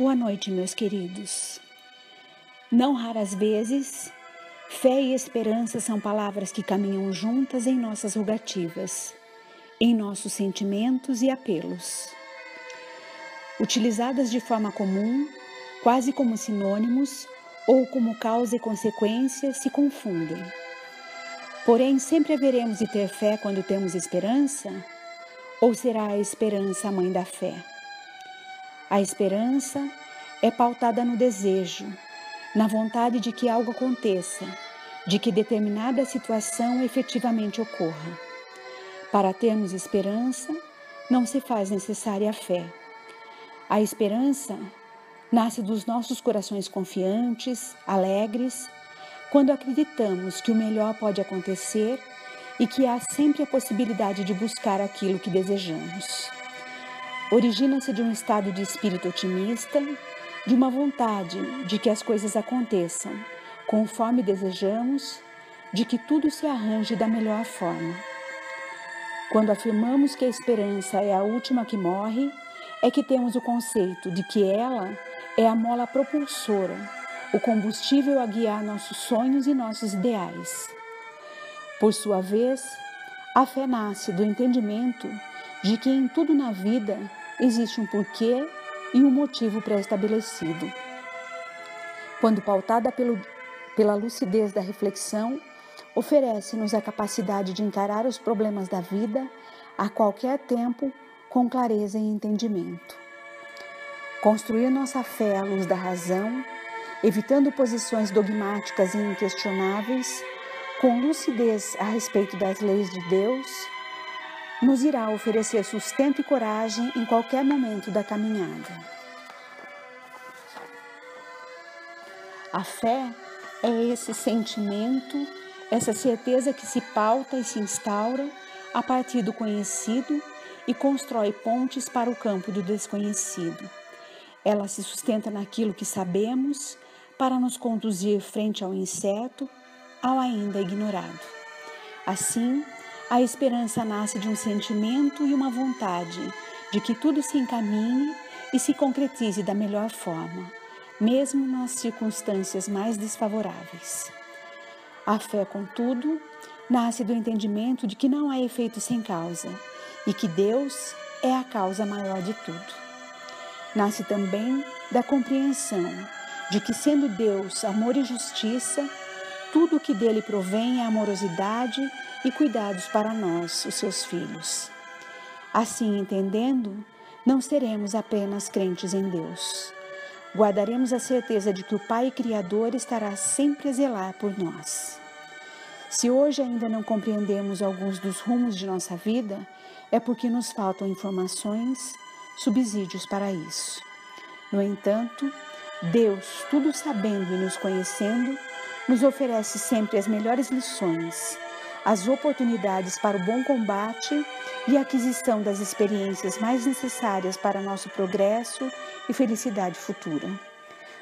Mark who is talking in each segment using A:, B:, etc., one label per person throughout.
A: Boa noite, meus queridos. Não raras vezes, fé e esperança são palavras que caminham juntas em nossas rogativas, em nossos sentimentos e apelos. Utilizadas de forma comum, quase como sinônimos ou como causa e consequência, se confundem. Porém, sempre haveremos de ter fé quando temos esperança? Ou será a esperança a mãe da fé? A esperança é pautada no desejo, na vontade de que algo aconteça, de que determinada situação efetivamente ocorra. Para termos esperança, não se faz necessária a fé. A esperança nasce dos nossos corações confiantes, alegres, quando acreditamos que o melhor pode acontecer e que há sempre a possibilidade de buscar aquilo que desejamos. Origina-se de um estado de espírito otimista, de uma vontade de que as coisas aconteçam conforme desejamos, de que tudo se arranje da melhor forma. Quando afirmamos que a esperança é a última que morre, é que temos o conceito de que ela é a mola propulsora, o combustível a guiar nossos sonhos e nossos ideais. Por sua vez, a fé nasce do entendimento de que em tudo na vida existe um porquê e um motivo pré-estabelecido. Quando pautada pelo, pela lucidez da reflexão, oferece-nos a capacidade de encarar os problemas da vida a qualquer tempo com clareza e entendimento. Construir nossa fé à luz da razão, evitando posições dogmáticas e inquestionáveis, com lucidez a respeito das leis de Deus, nos irá oferecer sustento e coragem em qualquer momento da caminhada. A fé é esse sentimento, essa certeza que se pauta e se instaura a partir do conhecido e constrói pontes para o campo do desconhecido. Ela se sustenta naquilo que sabemos para nos conduzir frente ao incerto, ao ainda ignorado. Assim, a esperança nasce de um sentimento e uma vontade de que tudo se encaminhe e se concretize da melhor forma, mesmo nas circunstâncias mais desfavoráveis. A fé, contudo, nasce do entendimento de que não há efeito sem causa e que Deus é a causa maior de tudo. Nasce também da compreensão de que, sendo Deus amor e justiça, tudo o que dele provém é amorosidade e cuidados para nós, os seus filhos. Assim, entendendo, não seremos apenas crentes em Deus. Guardaremos a certeza de que o Pai Criador estará sempre a zelar por nós. Se hoje ainda não compreendemos alguns dos rumos de nossa vida, é porque nos faltam informações, subsídios para isso. No entanto, Deus, tudo sabendo e nos conhecendo, nos oferece sempre as melhores lições as oportunidades para o bom combate e a aquisição das experiências mais necessárias para nosso progresso e felicidade futura.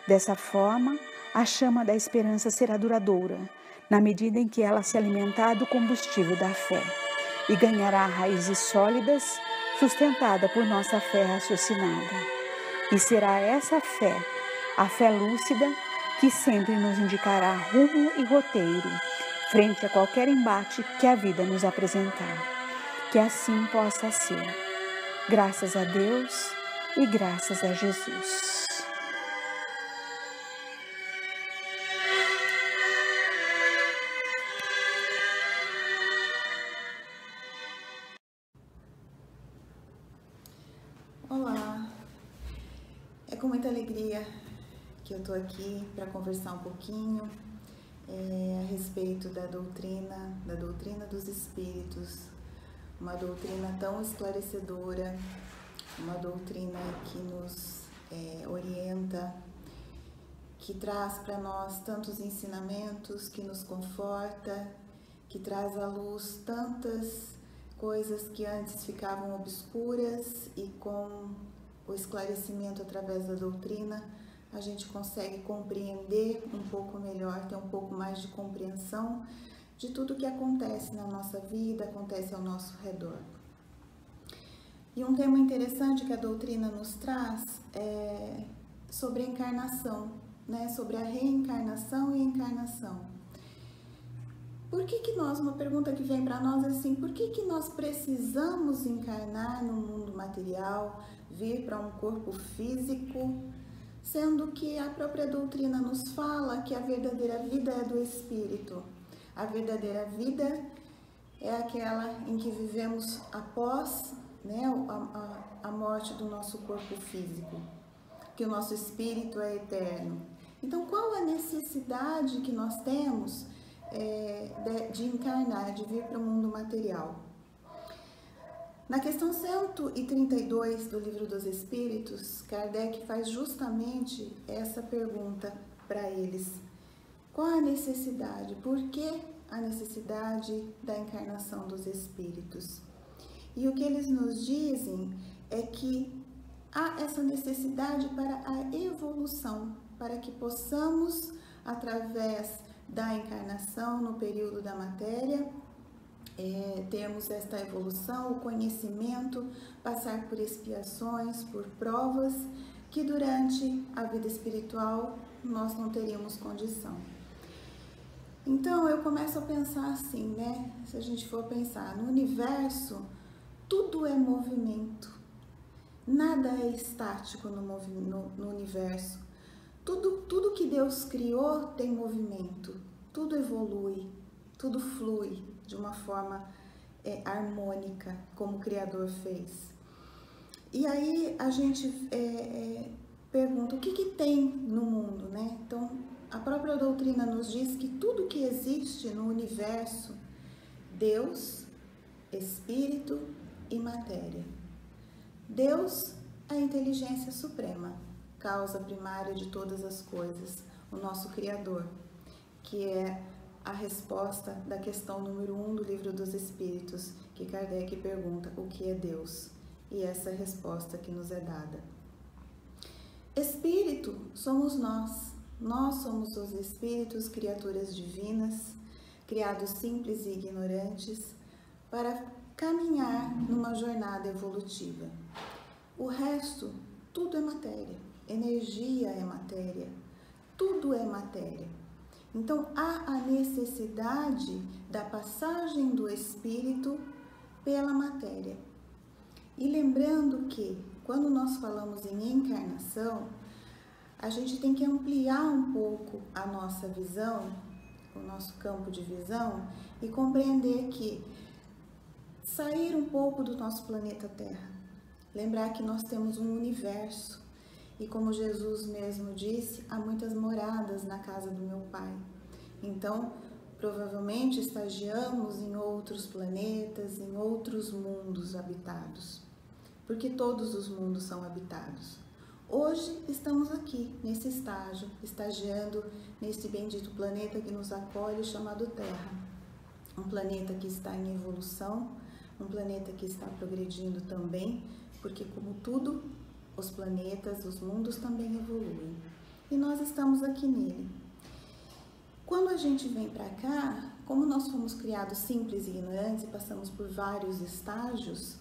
A: Dessa forma, a chama da esperança será duradoura, na medida em que ela se alimentar do combustível da fé e ganhará raízes sólidas, sustentada por nossa fé raciocinada. E será essa fé, a fé lúcida, que sempre nos indicará rumo e roteiro frente a qualquer embate que a vida nos apresentar. Que assim possa ser. Graças a Deus e graças a Jesus.
B: Olá, é com muita alegria que eu estou aqui para conversar um pouquinho é, a respeito da doutrina, da doutrina dos espíritos, uma doutrina tão esclarecedora, uma doutrina que nos é, orienta, que traz para nós tantos ensinamentos, que nos conforta, que traz à luz tantas coisas que antes ficavam obscuras e com o esclarecimento através da doutrina a gente consegue compreender um pouco melhor, ter um pouco mais de compreensão de tudo que acontece na nossa vida, acontece ao nosso redor. E um tema interessante que a doutrina nos traz é sobre a encarnação, né? Sobre a reencarnação e encarnação. Por que, que nós, uma pergunta que vem para nós é assim, por que, que nós precisamos encarnar no mundo material, vir para um corpo físico, sendo que a própria doutrina nos fala que a verdadeira vida é do espírito? A verdadeira vida é aquela em que vivemos após né, a, a, a morte do nosso corpo físico, que o nosso espírito é eterno. Então, qual a necessidade que nós temos é, de, de encarnar, de vir para o mundo material? Na questão 132 do Livro dos Espíritos, Kardec faz justamente essa pergunta para eles. Qual a necessidade? Por que a necessidade da encarnação dos espíritos? E o que eles nos dizem é que há essa necessidade para a evolução, para que possamos, através da encarnação no período da matéria, é, termos esta evolução, o conhecimento, passar por expiações, por provas que durante a vida espiritual nós não teríamos condição. Então eu começo a pensar assim, né? Se a gente for pensar no universo, tudo é movimento, nada é estático no, no, no universo. Tudo, tudo que Deus criou tem movimento, tudo evolui, tudo flui de uma forma é, harmônica, como o Criador fez. E aí a gente é, é, pergunta o que, que tem no mundo, né? Então a própria doutrina nos diz que tudo que existe no universo, Deus, Espírito e matéria. Deus a inteligência suprema, causa primária de todas as coisas, o nosso Criador, que é a resposta da questão número 1 um do Livro dos Espíritos, que Kardec pergunta o que é Deus, e essa é resposta que nos é dada. Espírito somos nós, nós somos os espíritos, criaturas divinas, criados simples e ignorantes, para caminhar numa jornada evolutiva. O resto, tudo é matéria, energia é matéria, tudo é matéria. Então há a necessidade da passagem do espírito pela matéria. E lembrando que quando nós falamos em encarnação, a gente tem que ampliar um pouco a nossa visão, o nosso campo de visão e compreender que sair um pouco do nosso planeta Terra, lembrar que nós temos um universo e como Jesus mesmo disse, há muitas moradas na casa do meu Pai. Então, provavelmente estagiamos em outros planetas, em outros mundos habitados, porque todos os mundos são habitados. Hoje estamos aqui nesse estágio, estagiando nesse bendito planeta que nos acolhe chamado Terra. Um planeta que está em evolução, um planeta que está progredindo também, porque como tudo os planetas, os mundos também evoluem. E nós estamos aqui nele. Quando a gente vem para cá, como nós fomos criados simples e ignorantes e passamos por vários estágios,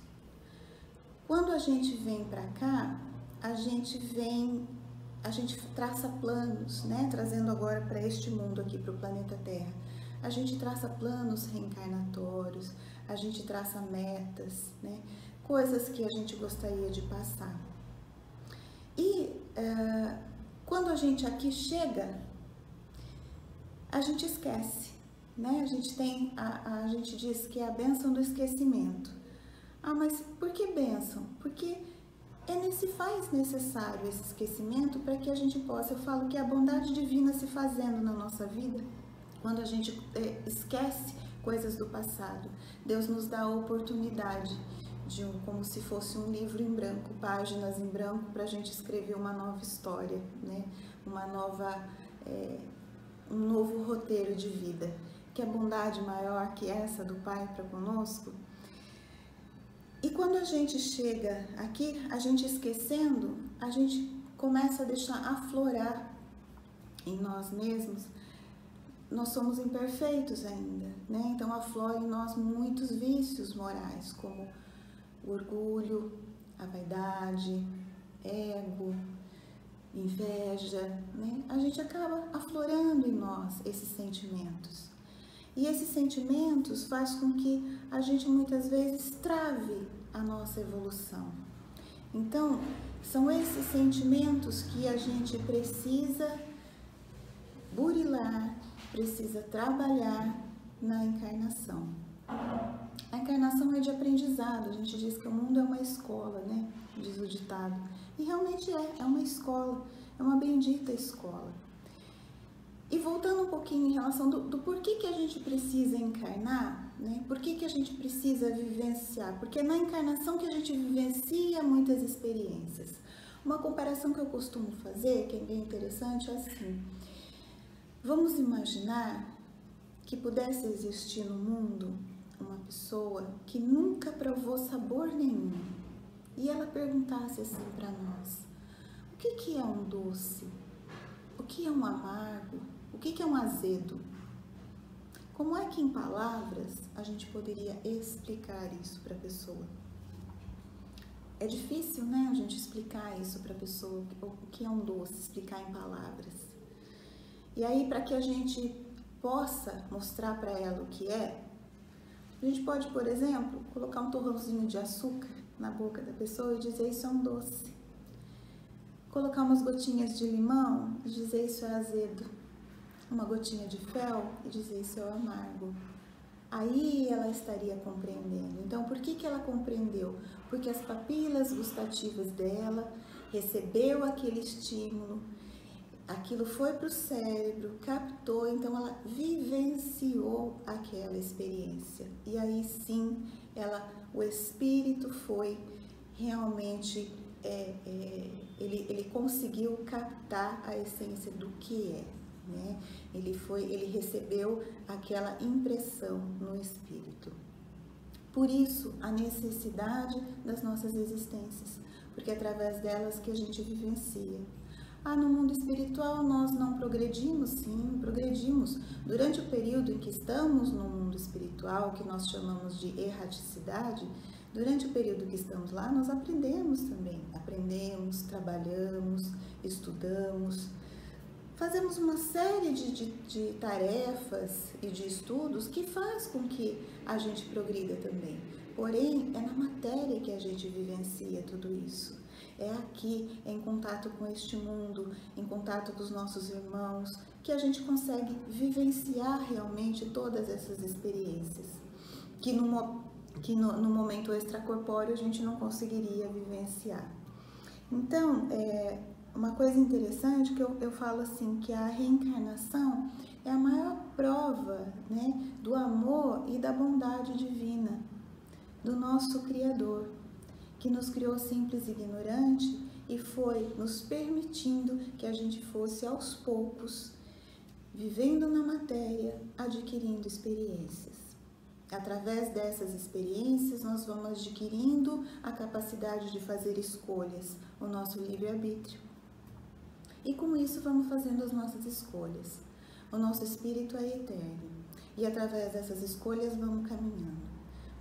B: quando a gente vem para cá, a gente vem, a gente traça planos, né? Trazendo agora para este mundo aqui, para o planeta Terra. A gente traça planos reencarnatórios, a gente traça metas, né? Coisas que a gente gostaria de passar. E uh, quando a gente aqui chega, a gente esquece, né? A gente tem, a, a gente diz que é a benção do esquecimento. Ah, mas por que benção? Porque é, se faz necessário esse esquecimento para que a gente possa, eu falo que a bondade divina se fazendo na nossa vida, quando a gente é, esquece coisas do passado, Deus nos dá a oportunidade de um, como se fosse um livro em branco, páginas em branco, para a gente escrever uma nova história, né? uma nova, é, um novo roteiro de vida. Que a bondade maior que essa do Pai para conosco. E quando a gente chega aqui, a gente esquecendo, a gente começa a deixar aflorar em nós mesmos nós somos imperfeitos ainda, né? Então aflora em nós muitos vícios morais, como o orgulho, a vaidade, ego inveja, né? A gente acaba aflorando em nós esses sentimentos. E esses sentimentos faz com que a gente muitas vezes trave a nossa evolução. Então, são esses sentimentos que a gente precisa burilar, precisa trabalhar na encarnação. A encarnação é de aprendizado, a gente diz que o mundo é uma escola, né? Diz o ditado. E realmente é, é uma escola, é uma bendita escola. E voltando um pouquinho em relação do, do porquê que a gente precisa encarnar, né? Por que, que a gente precisa vivenciar? Porque é na encarnação que a gente vivencia muitas experiências. Uma comparação que eu costumo fazer, que é bem interessante, é assim. Vamos imaginar que pudesse existir no mundo uma pessoa que nunca provou sabor nenhum e ela perguntasse assim para nós: o que, que é um doce? O que é um amargo? O que, que é um azedo? Como é que em palavras a gente poderia explicar isso para a pessoa? É difícil, né, a gente explicar isso para a pessoa, o que é um doce, explicar em palavras. E aí, para que a gente possa mostrar para ela o que é, a gente pode, por exemplo, colocar um torrãozinho de açúcar na boca da pessoa e dizer isso é um doce. Colocar umas gotinhas de limão e dizer isso é azedo. Uma gotinha de fel e dizer isso é amargo. Aí ela estaria compreendendo. Então, por que, que ela compreendeu? Porque as papilas gustativas dela recebeu aquele estímulo, aquilo foi para o cérebro, captou, então ela vivenciou aquela experiência. E aí sim, ela, o espírito foi realmente, é, é, ele, ele conseguiu captar a essência do que é. Né? Ele foi, ele recebeu aquela impressão no espírito. Por isso, a necessidade das nossas existências, porque é através delas que a gente vivencia. Ah, no mundo espiritual nós não progredimos? Sim, progredimos. Durante o período em que estamos no mundo espiritual, que nós chamamos de erraticidade, durante o período que estamos lá, nós aprendemos também. Aprendemos, trabalhamos, estudamos, fazemos uma série de, de, de, tarefas e de estudos que faz com que a gente progrida também. Porém, é na matéria que a gente vivencia tudo isso. É aqui, em contato com este mundo, em contato com os nossos irmãos, que a gente consegue vivenciar realmente todas essas experiências, que no, que no, no momento extracorpóreo a gente não conseguiria vivenciar. Então, é, uma coisa interessante que eu, eu falo assim, que a reencarnação é a maior prova né, do amor e da bondade divina do nosso Criador que nos criou simples e ignorante e foi nos permitindo que a gente fosse aos poucos vivendo na matéria, adquirindo experiências. Através dessas experiências, nós vamos adquirindo a capacidade de fazer escolhas, o nosso livre-arbítrio. E com isso, vamos fazendo as nossas escolhas. O nosso espírito é eterno e através dessas escolhas vamos caminhando.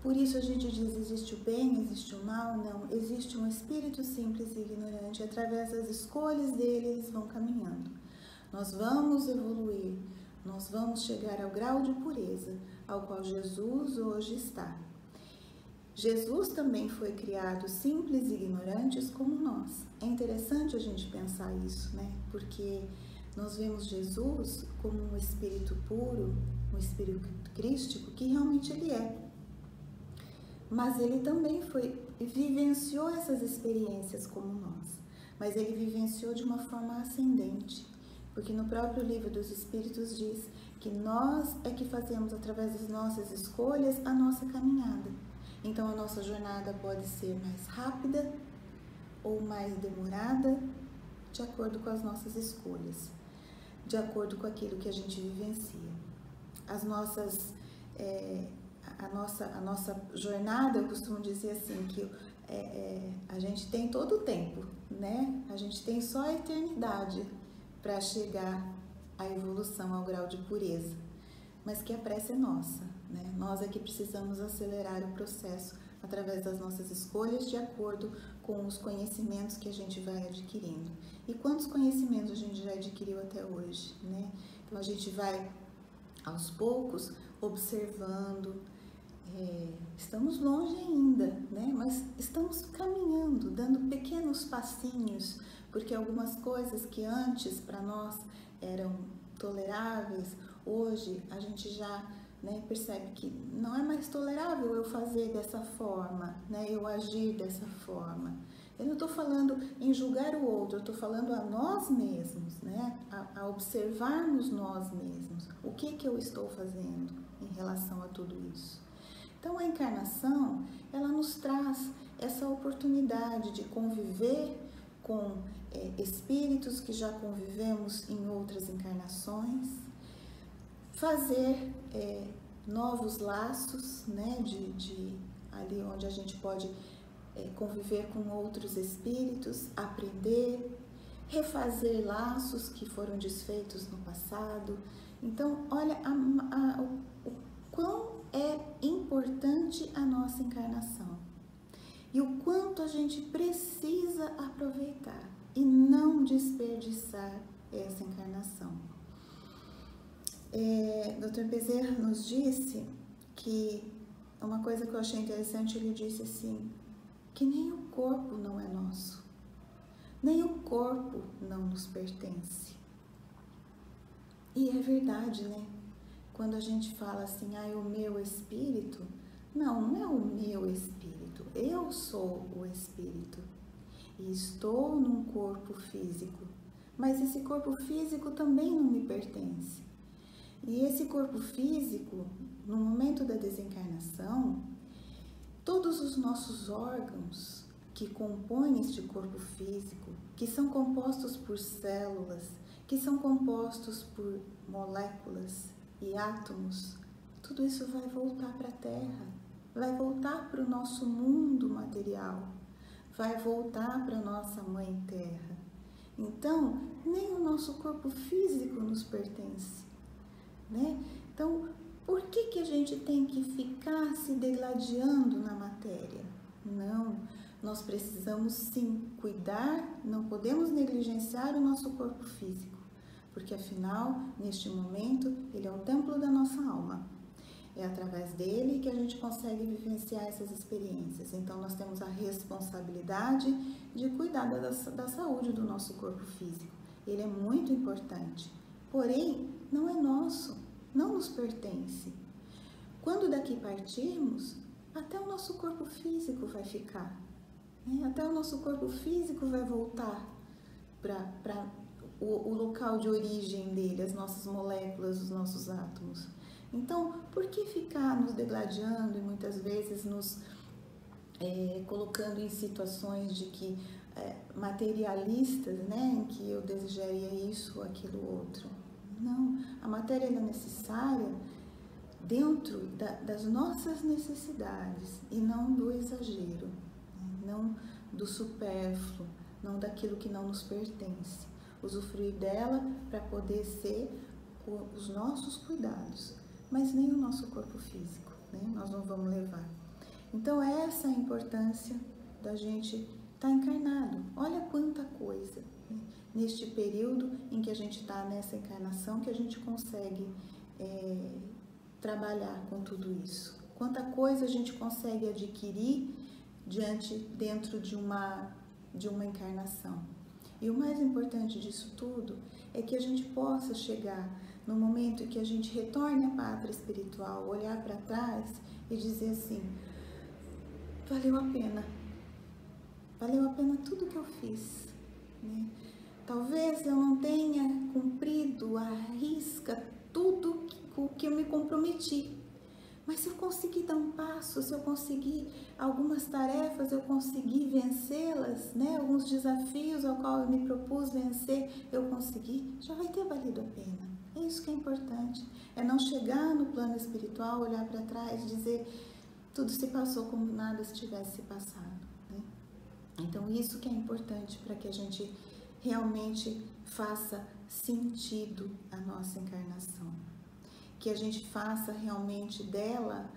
B: Por isso a gente diz: existe o bem, existe o mal? Não, existe um espírito simples e ignorante. Através das escolhas dele, eles vão caminhando. Nós vamos evoluir, nós vamos chegar ao grau de pureza ao qual Jesus hoje está. Jesus também foi criado simples e ignorantes como nós. É interessante a gente pensar isso, né? Porque nós vemos Jesus como um espírito puro, um espírito crístico que realmente ele é mas ele também foi vivenciou essas experiências como nós, mas ele vivenciou de uma forma ascendente, porque no próprio livro dos Espíritos diz que nós é que fazemos através das nossas escolhas a nossa caminhada. Então a nossa jornada pode ser mais rápida ou mais demorada, de acordo com as nossas escolhas, de acordo com aquilo que a gente vivencia. As nossas é, a nossa, a nossa jornada, eu costumo dizer assim, que é, é, a gente tem todo o tempo, né? A gente tem só a eternidade para chegar à evolução, ao grau de pureza. Mas que a prece é nossa, Né? Nós é que precisamos acelerar o processo através das nossas escolhas de acordo com os conhecimentos que a gente vai adquirindo. E quantos conhecimentos a gente já adquiriu até hoje, né? Então a gente vai aos poucos observando. É, estamos longe ainda, né? Mas estamos caminhando, dando pequenos passinhos, porque algumas coisas que antes para nós eram toleráveis, hoje a gente já né, percebe que não é mais tolerável eu fazer dessa forma, né, eu agir dessa forma. Eu não estou falando em julgar o outro, eu estou falando a nós mesmos, né, a, a, observarmos nós mesmos. O que, que eu estou fazendo em relação a tudo isso? Então, a encarnação, ela nos traz essa oportunidade de conviver com é, espíritos que já convivemos em outras encarnações, fazer é, novos laços, né, de, de, ali onde a gente pode é, conviver com outros espíritos, aprender, refazer laços que foram desfeitos no passado. Então, olha a, a, o, o quão é importante a nossa encarnação e o quanto a gente precisa aproveitar e não desperdiçar essa encarnação. É, Dr. Bezerra nos disse que uma coisa que eu achei interessante, ele disse assim, que nem o corpo não é nosso, nem o corpo não nos pertence. E é verdade, né? Quando a gente fala assim, ah, o meu espírito, não, não é o meu espírito, eu sou o espírito e estou num corpo físico, mas esse corpo físico também não me pertence. E esse corpo físico, no momento da desencarnação, todos os nossos órgãos que compõem este corpo físico, que são compostos por células, que são compostos por moléculas e átomos, tudo isso vai voltar para a Terra, vai voltar para o nosso mundo material, vai voltar para a nossa Mãe Terra. Então, nem o nosso corpo físico nos pertence né? Então, por que, que a gente tem que ficar se degladiando na matéria? Não, nós precisamos sim cuidar, não podemos negligenciar o nosso corpo físico, porque afinal, neste momento, ele é o templo da nossa alma. É através dele que a gente consegue vivenciar essas experiências. Então, nós temos a responsabilidade de cuidar da, da saúde do nosso corpo físico. Ele é muito importante. Porém, não é nosso, não nos pertence. Quando daqui partirmos, até o nosso corpo físico vai ficar, né? até o nosso corpo físico vai voltar para o, o local de origem dele, as nossas moléculas, os nossos átomos. Então, por que ficar nos degladiando e muitas vezes nos é, colocando em situações de que é, materialistas, né, em que eu desejaria isso aquilo outro? Não, a matéria é necessária dentro da, das nossas necessidades e não do exagero, né? não do supérfluo, não daquilo que não nos pertence. Usufruir dela para poder ser os nossos cuidados, mas nem o nosso corpo físico, né? nós não vamos levar. Então, essa é a importância da gente estar tá encarnado. Olha quanta coisa neste período em que a gente está nessa encarnação que a gente consegue é, trabalhar com tudo isso. Quanta coisa a gente consegue adquirir diante dentro de uma de uma encarnação. E o mais importante disso tudo é que a gente possa chegar no momento em que a gente retorne à pátria espiritual, olhar para trás e dizer assim: valeu a pena, valeu a pena tudo que eu fiz. Né? Talvez eu não tenha cumprido a risca tudo o que eu me comprometi. Mas se eu conseguir dar um passo, se eu conseguir algumas tarefas, eu conseguir vencê-las, né? alguns desafios ao qual eu me propus vencer, eu consegui, já vai ter valido a pena. É isso que é importante. É não chegar no plano espiritual, olhar para trás e dizer tudo se passou como nada se tivesse passado. Né? Então, isso que é importante para que a gente realmente faça sentido a nossa encarnação. Que a gente faça realmente dela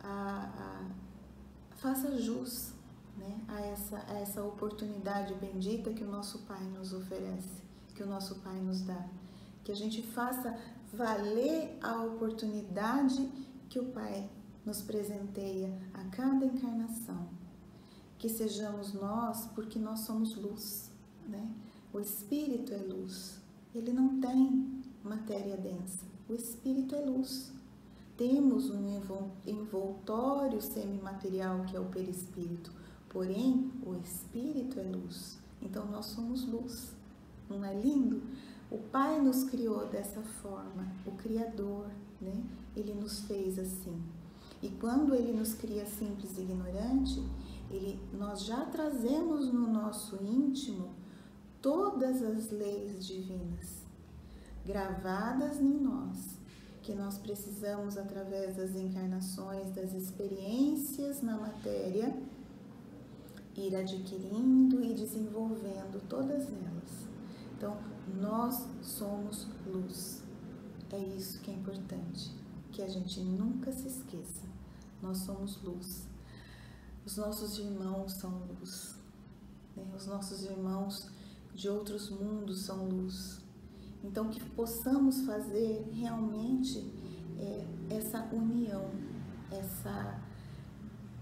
B: a, a faça jus né, a, essa, a essa oportunidade bendita que o nosso Pai nos oferece, que o nosso Pai nos dá. Que a gente faça valer a oportunidade que o Pai nos presenteia a cada encarnação. Que sejamos nós, porque nós somos luz, né? O Espírito é luz. Ele não tem matéria densa. O Espírito é luz. Temos um envoltório semimaterial que é o perispírito, porém o Espírito é luz. Então nós somos luz. Não é lindo? O Pai nos criou dessa forma, o Criador, né? Ele nos fez assim. E quando ele nos cria simples e ignorante, ele, nós já trazemos no nosso íntimo todas as leis divinas gravadas em nós, que nós precisamos, através das encarnações, das experiências na matéria, ir adquirindo e desenvolvendo todas elas. Então, nós somos luz. É isso que é importante, que a gente nunca se esqueça. Nós somos luz. Os nossos irmãos são luz. Né? Os nossos irmãos de outros mundos são luz. Então, que possamos fazer realmente é, essa união, essa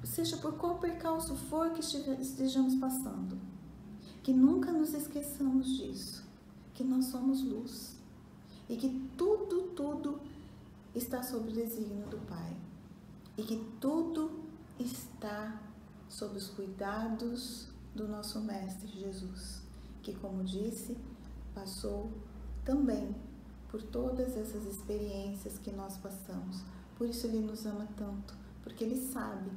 B: seja por qual percalço for que estejamos passando, que nunca nos esqueçamos disso. Que nós somos luz. E que tudo, tudo está sob o desígnio do Pai. E que tudo está sob os cuidados do nosso Mestre Jesus, que, como disse, passou também por todas essas experiências que nós passamos. Por isso ele nos ama tanto, porque ele sabe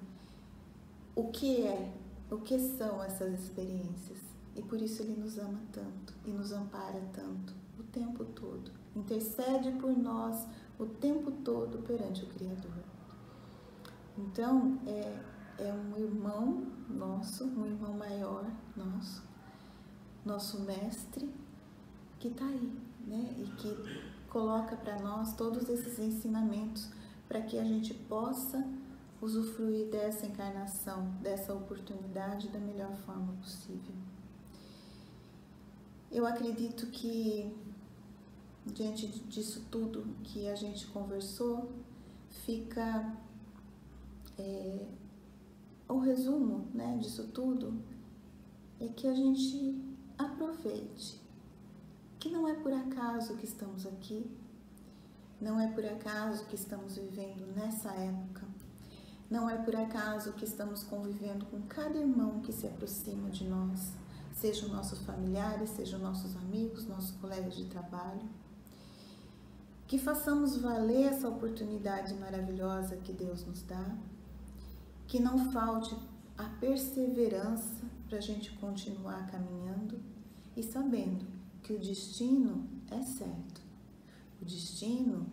B: o que é, o que são essas experiências. E por isso ele nos ama tanto e nos ampara tanto o tempo todo. Intercede por nós o tempo todo perante o Criador. Então, é, é um irmão nosso, um irmão maior nosso, nosso mestre, que está aí, né? E que coloca para nós todos esses ensinamentos para que a gente possa usufruir dessa encarnação, dessa oportunidade da melhor forma possível. Eu acredito que, diante disso tudo que a gente conversou, fica é, o resumo né, disso tudo é que a gente aproveite que não é por acaso que estamos aqui, não é por acaso que estamos vivendo nessa época, não é por acaso que estamos convivendo com cada irmão que se aproxima de nós sejam nossos familiares, sejam nossos amigos, nossos colegas de trabalho. Que façamos valer essa oportunidade maravilhosa que Deus nos dá, que não falte a perseverança para a gente continuar caminhando e sabendo que o destino é certo. O destino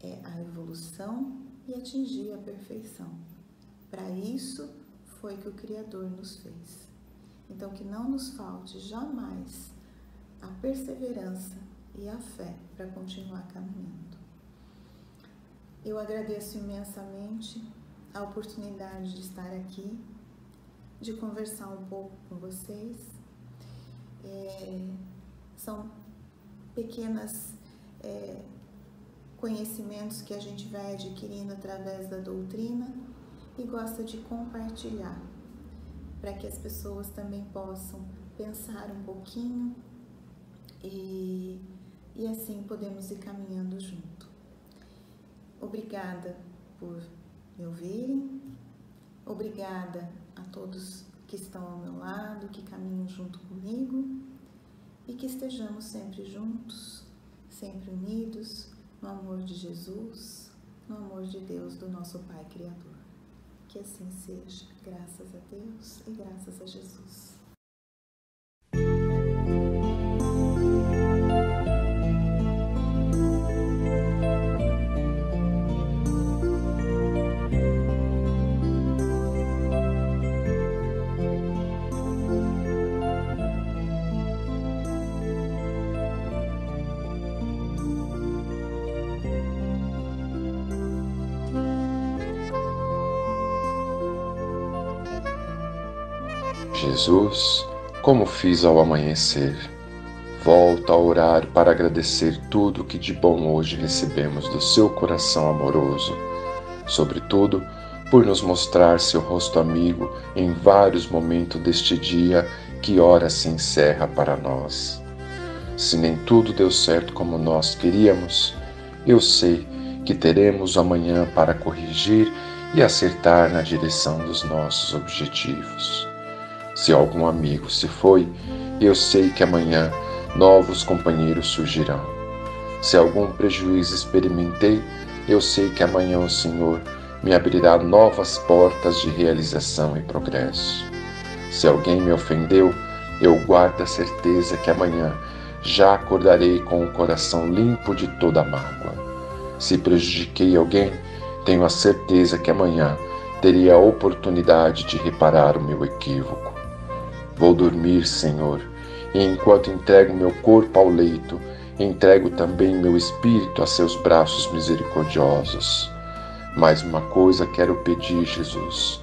B: é a evolução e atingir a perfeição. Para isso foi que o Criador nos fez. Então, que não nos falte jamais a perseverança e a fé para continuar caminhando. Eu agradeço imensamente a oportunidade de estar aqui, de conversar um pouco com vocês. É, são pequenas é, conhecimentos que a gente vai adquirindo através da doutrina e gosta de compartilhar para que as pessoas também possam pensar um pouquinho e, e assim podemos ir caminhando junto. Obrigada por me ouvirem, obrigada a todos que estão ao meu lado, que caminham junto comigo e que estejamos sempre juntos, sempre unidos no amor de Jesus, no amor de Deus, do nosso Pai Criador. Que assim seja, graças a Deus e graças a Jesus.
C: Jesus, como fiz ao amanhecer, volto a orar para agradecer tudo que de bom hoje recebemos do seu coração amoroso, sobretudo por nos mostrar seu rosto amigo em vários momentos deste dia que ora se encerra para nós. Se nem tudo deu certo como nós queríamos, eu sei que teremos amanhã para corrigir e acertar na direção dos nossos objetivos. Se algum amigo se foi, eu sei que amanhã novos companheiros surgirão. Se algum prejuízo experimentei, eu sei que amanhã o Senhor me abrirá novas portas de realização e progresso. Se alguém me ofendeu, eu guardo a certeza que amanhã já acordarei com o coração limpo de toda mágoa. Se prejudiquei alguém, tenho a certeza que amanhã teria a oportunidade de reparar o meu equívoco. Vou dormir, Senhor, e enquanto entrego meu corpo ao leito, entrego também meu espírito a seus braços misericordiosos. Mais uma coisa quero pedir, Jesus: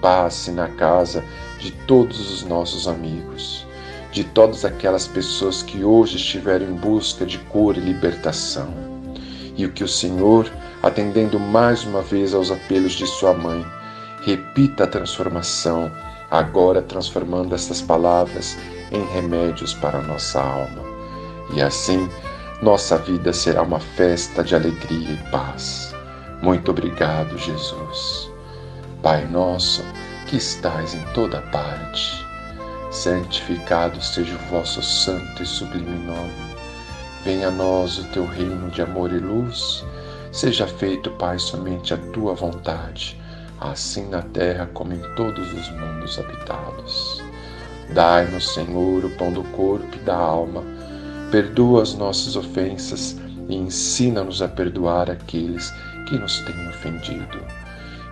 C: passe na casa de todos os nossos amigos, de todas aquelas pessoas que hoje estiveram em busca de cura e libertação. E o que o Senhor, atendendo mais uma vez aos apelos de sua mãe, repita a transformação, agora transformando estas palavras em remédios para a nossa alma. E assim, nossa vida será uma festa de alegria e paz. Muito obrigado, Jesus. Pai nosso, que estais em toda parte, santificado seja o vosso santo e sublime nome. Venha a nós o teu reino de amor e luz. Seja feito, Pai, somente a tua vontade, assim na terra como em todos os mundos habitados. Dai-nos, Senhor, o pão do corpo e da alma. Perdoa as nossas ofensas e ensina-nos a perdoar aqueles que nos tem ofendido.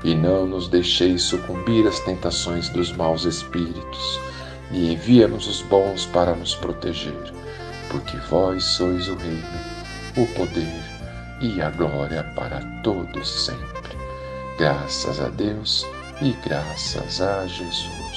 C: E não nos deixeis sucumbir às tentações dos maus espíritos, e envia-nos os bons para nos proteger, porque vós sois o reino, o poder e a glória para todos sempre. Graças a Deus e graças a Jesus.